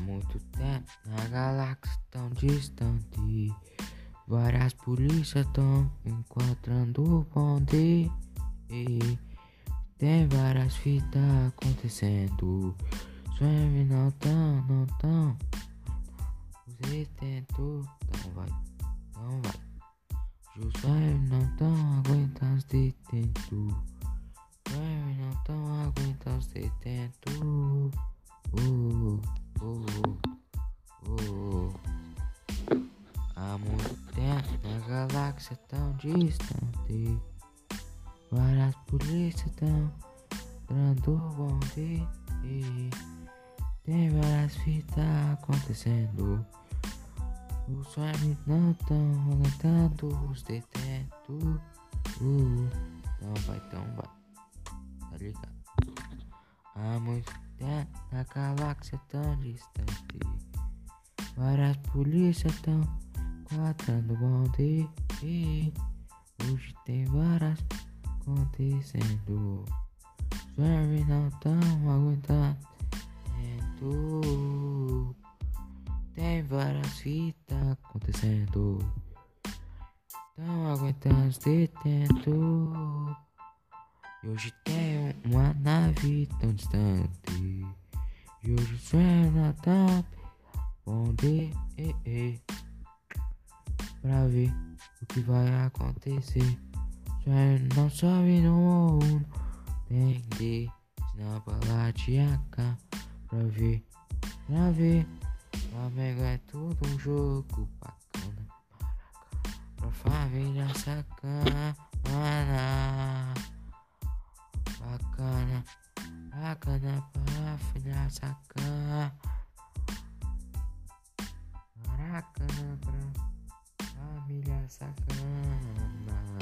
na galáxia tão distante. Várias polícias estão encontrando o bonde. E tem várias fitas acontecendo. Swim não tão, não tão. Você tentou, então vai, então vai. Os não tão aguentando de tento. Swim não tão aguentando de tento. Uh, uh, uh. Muito tempo na galáxia tão distante. Várias polícias estão dando e tem várias fitas acontecendo. Os homens não estão aumentando os detentos. Uh, não vai, então vai. Tá ligado? Há muito tempo na galáxia tão distante. Várias polícias estão quadrando bonde e hoje tem várias acontecendo. Jerry não tão aguentando. Tem várias fitas acontecendo. Tão aguentando de tento. E hoje tem uma nave tão distante. E hoje o sonho não tá onde é, é, pra ver o que vai acontecer. Sonho não sobe no mundo, tem que senão pra cá pra ver, pra ver. Flamengo é tudo um jogo bacana, pra família sacana, bacana, bacana pra filha sacana, bacana pra família sacana.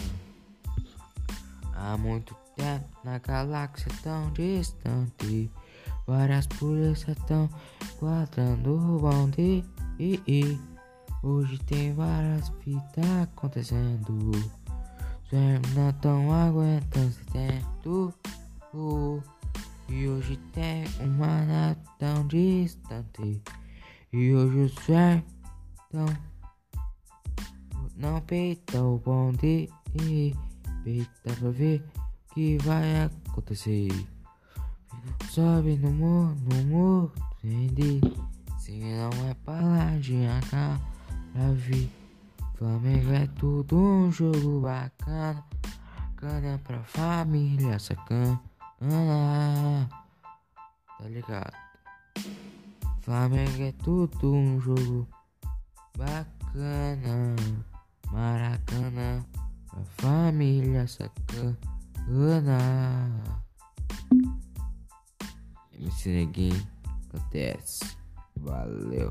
Há muito tempo na galáxia tão distante, várias polícias estão guardando o bonde. E, e, hoje tem várias fitas acontecendo. Os não tão aguentando esse tempo. E hoje tem uma tão distante. E hoje os tão não peita o bonde. E, Eita pra ver o que vai acontecer. Sobe no morro, no morro, vende. Se não é pra lá de cá pra ver. Flamengo é tudo um jogo bacana. Bacana pra família sacana. Tá ligado? Flamengo é tudo um jogo bacana. Maracanã a família sacana. MC Neguinho, acontece. Valeu.